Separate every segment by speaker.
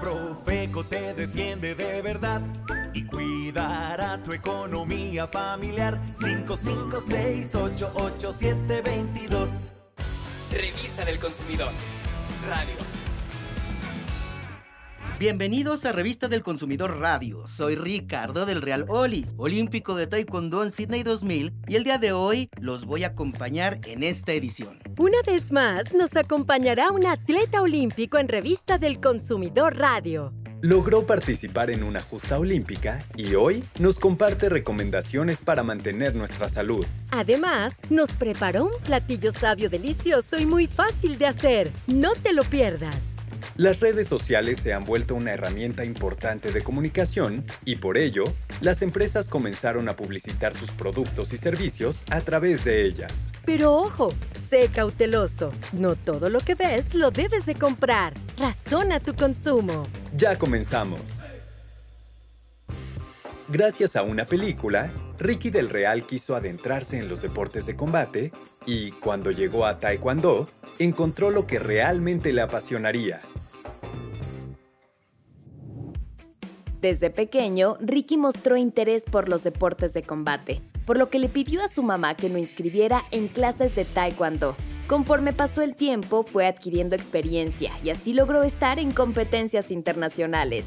Speaker 1: Profeco te defiende de verdad y cuidará tu economía familiar. 556-88722.
Speaker 2: Revista del Consumidor. Radio.
Speaker 3: Bienvenidos a Revista del Consumidor Radio. Soy Ricardo del Real Oli, olímpico de Taekwondo en Sydney 2000, y el día de hoy los voy a acompañar en esta edición.
Speaker 4: Una vez más, nos acompañará un atleta olímpico en Revista del Consumidor Radio.
Speaker 5: Logró participar en una justa olímpica y hoy nos comparte recomendaciones para mantener nuestra salud.
Speaker 4: Además, nos preparó un platillo sabio delicioso y muy fácil de hacer. No te lo pierdas.
Speaker 5: Las redes sociales se han vuelto una herramienta importante de comunicación y por ello, las empresas comenzaron a publicitar sus productos y servicios a través de ellas.
Speaker 4: Pero ojo, sé cauteloso. No todo lo que ves lo debes de comprar. Razona tu consumo.
Speaker 5: Ya comenzamos. Gracias a una película, Ricky del Real quiso adentrarse en los deportes de combate y, cuando llegó a Taekwondo, encontró lo que realmente le apasionaría,
Speaker 6: Desde pequeño, Ricky mostró interés por los deportes de combate, por lo que le pidió a su mamá que lo inscribiera en clases de taekwondo. Conforme pasó el tiempo, fue adquiriendo experiencia y así logró estar en competencias internacionales.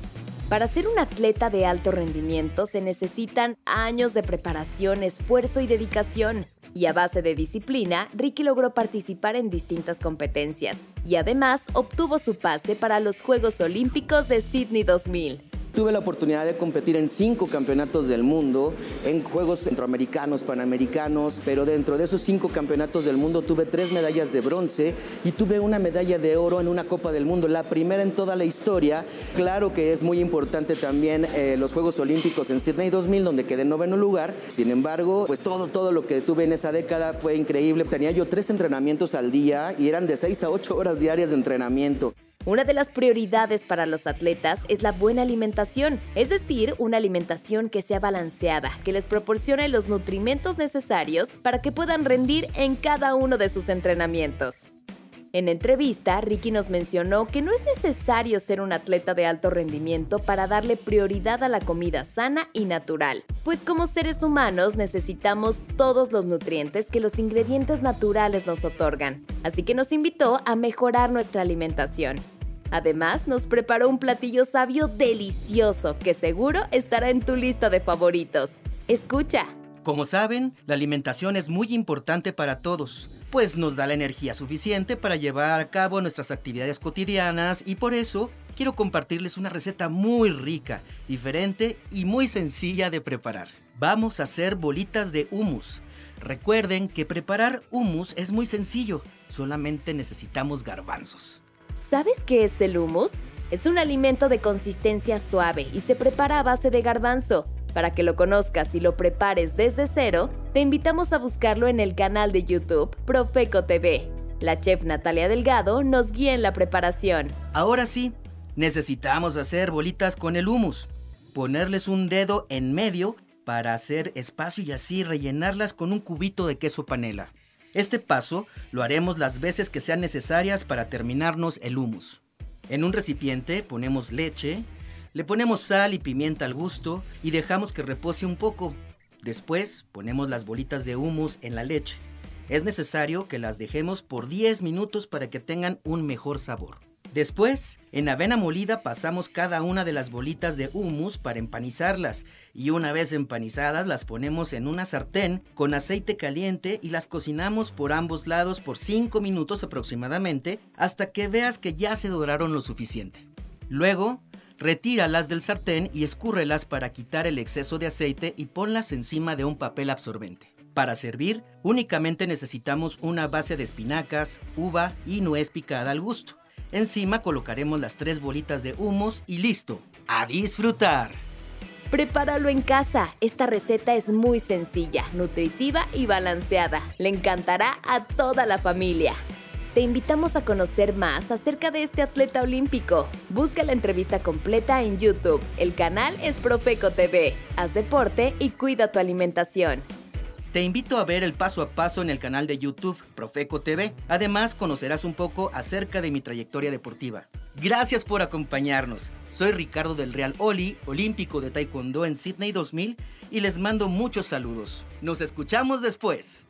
Speaker 6: Para ser un atleta de alto rendimiento se necesitan años de preparación, esfuerzo y dedicación. Y a base de disciplina, Ricky logró participar en distintas competencias y además obtuvo su pase para los Juegos Olímpicos de Sydney 2000.
Speaker 7: Tuve la oportunidad de competir en cinco campeonatos del mundo, en Juegos Centroamericanos, Panamericanos, pero dentro de esos cinco campeonatos del mundo tuve tres medallas de bronce y tuve una medalla de oro en una Copa del Mundo, la primera en toda la historia. Claro que es muy importante también eh, los Juegos Olímpicos en Sydney 2000, donde quedé en noveno lugar. Sin embargo, pues todo, todo lo que tuve en esa década fue increíble. Tenía yo tres entrenamientos al día y eran de seis a ocho horas diarias de entrenamiento.
Speaker 6: Una de las prioridades para los atletas es la buena alimentación, es decir, una alimentación que sea balanceada, que les proporcione los nutrimentos necesarios para que puedan rendir en cada uno de sus entrenamientos. En entrevista, Ricky nos mencionó que no es necesario ser un atleta de alto rendimiento para darle prioridad a la comida sana y natural, pues como seres humanos necesitamos todos los nutrientes que los ingredientes naturales nos otorgan, así que nos invitó a mejorar nuestra alimentación. Además, nos preparó un platillo sabio delicioso que seguro estará en tu lista de favoritos. Escucha.
Speaker 3: Como saben, la alimentación es muy importante para todos, pues nos da la energía suficiente para llevar a cabo nuestras actividades cotidianas y por eso quiero compartirles una receta muy rica, diferente y muy sencilla de preparar. Vamos a hacer bolitas de hummus. Recuerden que preparar hummus es muy sencillo, solamente necesitamos garbanzos.
Speaker 6: ¿Sabes qué es el hummus? Es un alimento de consistencia suave y se prepara a base de garbanzo. Para que lo conozcas y lo prepares desde cero, te invitamos a buscarlo en el canal de YouTube Profeco TV. La chef Natalia Delgado nos guía en la preparación.
Speaker 3: Ahora sí, necesitamos hacer bolitas con el hummus. Ponerles un dedo en medio para hacer espacio y así rellenarlas con un cubito de queso panela. Este paso lo haremos las veces que sean necesarias para terminarnos el humus. En un recipiente ponemos leche, le ponemos sal y pimienta al gusto y dejamos que repose un poco. Después ponemos las bolitas de humus en la leche. Es necesario que las dejemos por 10 minutos para que tengan un mejor sabor. Después, en avena molida pasamos cada una de las bolitas de hummus para empanizarlas y una vez empanizadas las ponemos en una sartén con aceite caliente y las cocinamos por ambos lados por 5 minutos aproximadamente hasta que veas que ya se doraron lo suficiente. Luego, retíralas del sartén y escúrrelas para quitar el exceso de aceite y ponlas encima de un papel absorbente. Para servir, únicamente necesitamos una base de espinacas, uva y nuez picada al gusto. Encima colocaremos las tres bolitas de hummus y listo. ¡A disfrutar!
Speaker 6: Prepáralo en casa. Esta receta es muy sencilla, nutritiva y balanceada. Le encantará a toda la familia. Te invitamos a conocer más acerca de este atleta olímpico. Busca la entrevista completa en YouTube. El canal es Profeco TV. Haz deporte y cuida tu alimentación.
Speaker 3: Te invito a ver el paso a paso en el canal de YouTube Profeco TV. Además, conocerás un poco acerca de mi trayectoria deportiva. Gracias por acompañarnos. Soy Ricardo del Real Oli, olímpico de Taekwondo en Sydney 2000, y les mando muchos saludos. Nos escuchamos después.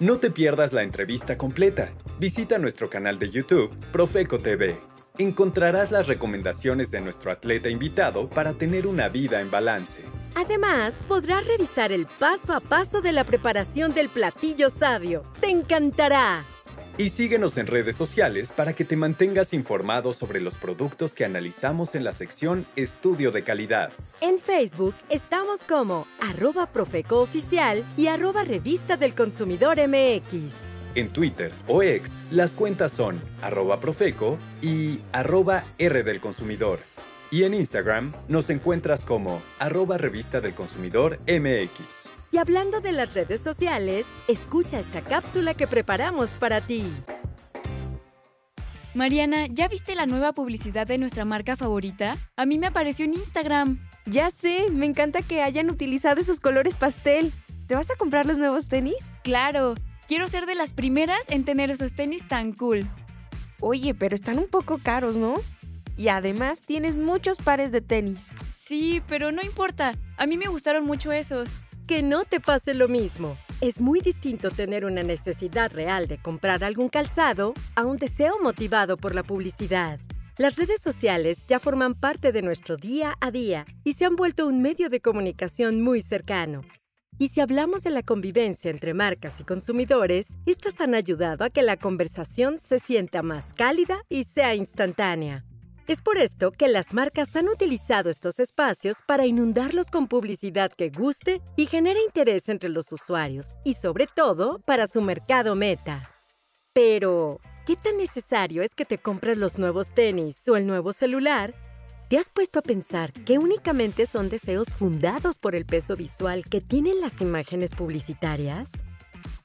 Speaker 5: No te pierdas la entrevista completa. Visita nuestro canal de YouTube, Profeco TV. Encontrarás las recomendaciones de nuestro atleta invitado para tener una vida en balance.
Speaker 4: Además, podrás revisar el paso a paso de la preparación del platillo sabio. ¡Te encantará!
Speaker 5: Y síguenos en redes sociales para que te mantengas informado sobre los productos que analizamos en la sección Estudio de Calidad.
Speaker 4: En Facebook estamos como arroba Profeco Oficial y arroba Revista del Consumidor MX.
Speaker 5: En Twitter o X, las cuentas son arroba Profeco y arroba R del Consumidor. Y en Instagram nos encuentras como arroba Revista del Consumidor MX.
Speaker 4: Y hablando de las redes sociales, escucha esta cápsula que preparamos para ti.
Speaker 8: Mariana, ¿ya viste la nueva publicidad de nuestra marca favorita? A mí me apareció en Instagram.
Speaker 9: Ya sé, me encanta que hayan utilizado esos colores pastel. ¿Te vas a comprar los nuevos tenis?
Speaker 8: Claro, quiero ser de las primeras en tener esos tenis tan cool.
Speaker 9: Oye, pero están un poco caros, ¿no? Y además tienes muchos pares de tenis.
Speaker 8: Sí, pero no importa. A mí me gustaron mucho esos.
Speaker 4: Que no te pase lo mismo. Es muy distinto tener una necesidad real de comprar algún calzado a un deseo motivado por la publicidad. Las redes sociales ya forman parte de nuestro día a día y se han vuelto un medio de comunicación muy cercano. Y si hablamos de la convivencia entre marcas y consumidores, estas han ayudado a que la conversación se sienta más cálida y sea instantánea. Es por esto que las marcas han utilizado estos espacios para inundarlos con publicidad que guste y genere interés entre los usuarios, y sobre todo para su mercado meta. Pero, ¿qué tan necesario es que te compres los nuevos tenis o el nuevo celular? ¿Te has puesto a pensar que únicamente son deseos fundados por el peso visual que tienen las imágenes publicitarias?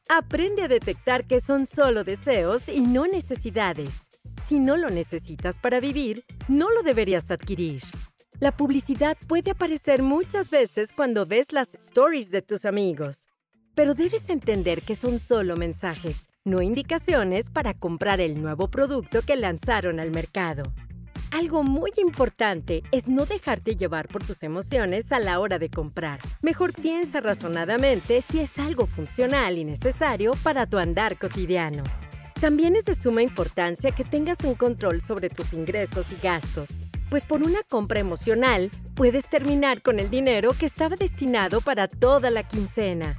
Speaker 4: Aprende a detectar que son solo deseos y no necesidades. Si no lo necesitas para vivir, no lo deberías adquirir. La publicidad puede aparecer muchas veces cuando ves las stories de tus amigos, pero debes entender que son solo mensajes, no indicaciones para comprar el nuevo producto que lanzaron al mercado. Algo muy importante es no dejarte llevar por tus emociones a la hora de comprar. Mejor piensa razonadamente si es algo funcional y necesario para tu andar cotidiano. También es de suma importancia que tengas un control sobre tus ingresos y gastos, pues por una compra emocional puedes terminar con el dinero que estaba destinado para toda la quincena.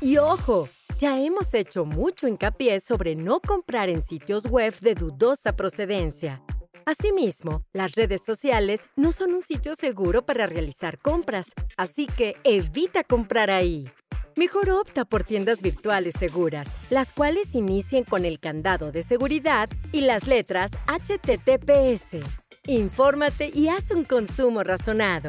Speaker 4: Y ojo, ya hemos hecho mucho hincapié sobre no comprar en sitios web de dudosa procedencia. Asimismo, las redes sociales no son un sitio seguro para realizar compras, así que evita comprar ahí. Mejor opta por tiendas virtuales seguras, las cuales inicien con el candado de seguridad y las letras HTTPS. Infórmate y haz un consumo razonado.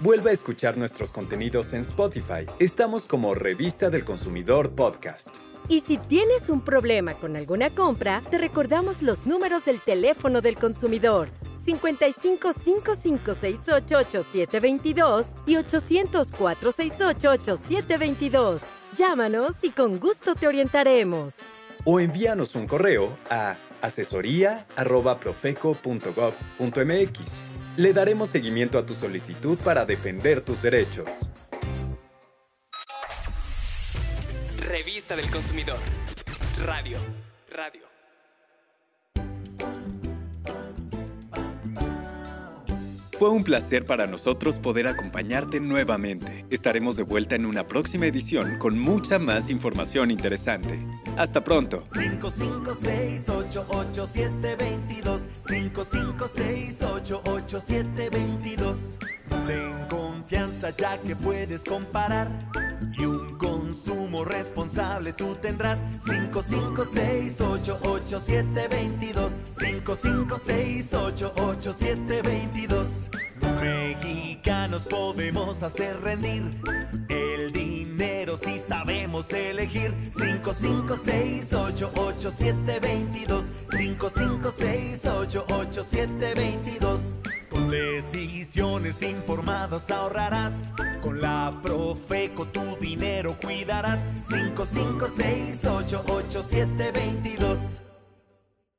Speaker 5: Vuelve a escuchar nuestros contenidos en Spotify. Estamos como Revista del Consumidor Podcast.
Speaker 4: Y si tienes un problema con alguna compra, te recordamos los números del teléfono del consumidor 55 5568 8722 y 800 468 8722. Llámanos y con gusto te orientaremos.
Speaker 5: O envíanos un correo a asesoría.profeco.gov.mx. Le daremos seguimiento a tu solicitud para defender tus derechos.
Speaker 2: Revista del Consumidor. Radio. Radio.
Speaker 5: Fue un placer para nosotros poder acompañarte nuevamente. Estaremos de vuelta en una próxima edición con mucha más información interesante. Hasta pronto.
Speaker 1: 556-887-22 556-887-22 Ten confianza ya que puedes comparar y un consumo responsable. Tú tendrás 556-887-22 556-887-22 Los mexicanos podemos hacer rendir el dinero si sabemos elegir. 556-887-22 556-887-22 Con decisiones informadas ahorrarás. Con la Profeco tu dinero cuidarás. 5, 5, 6, 8, 8, 7, 22.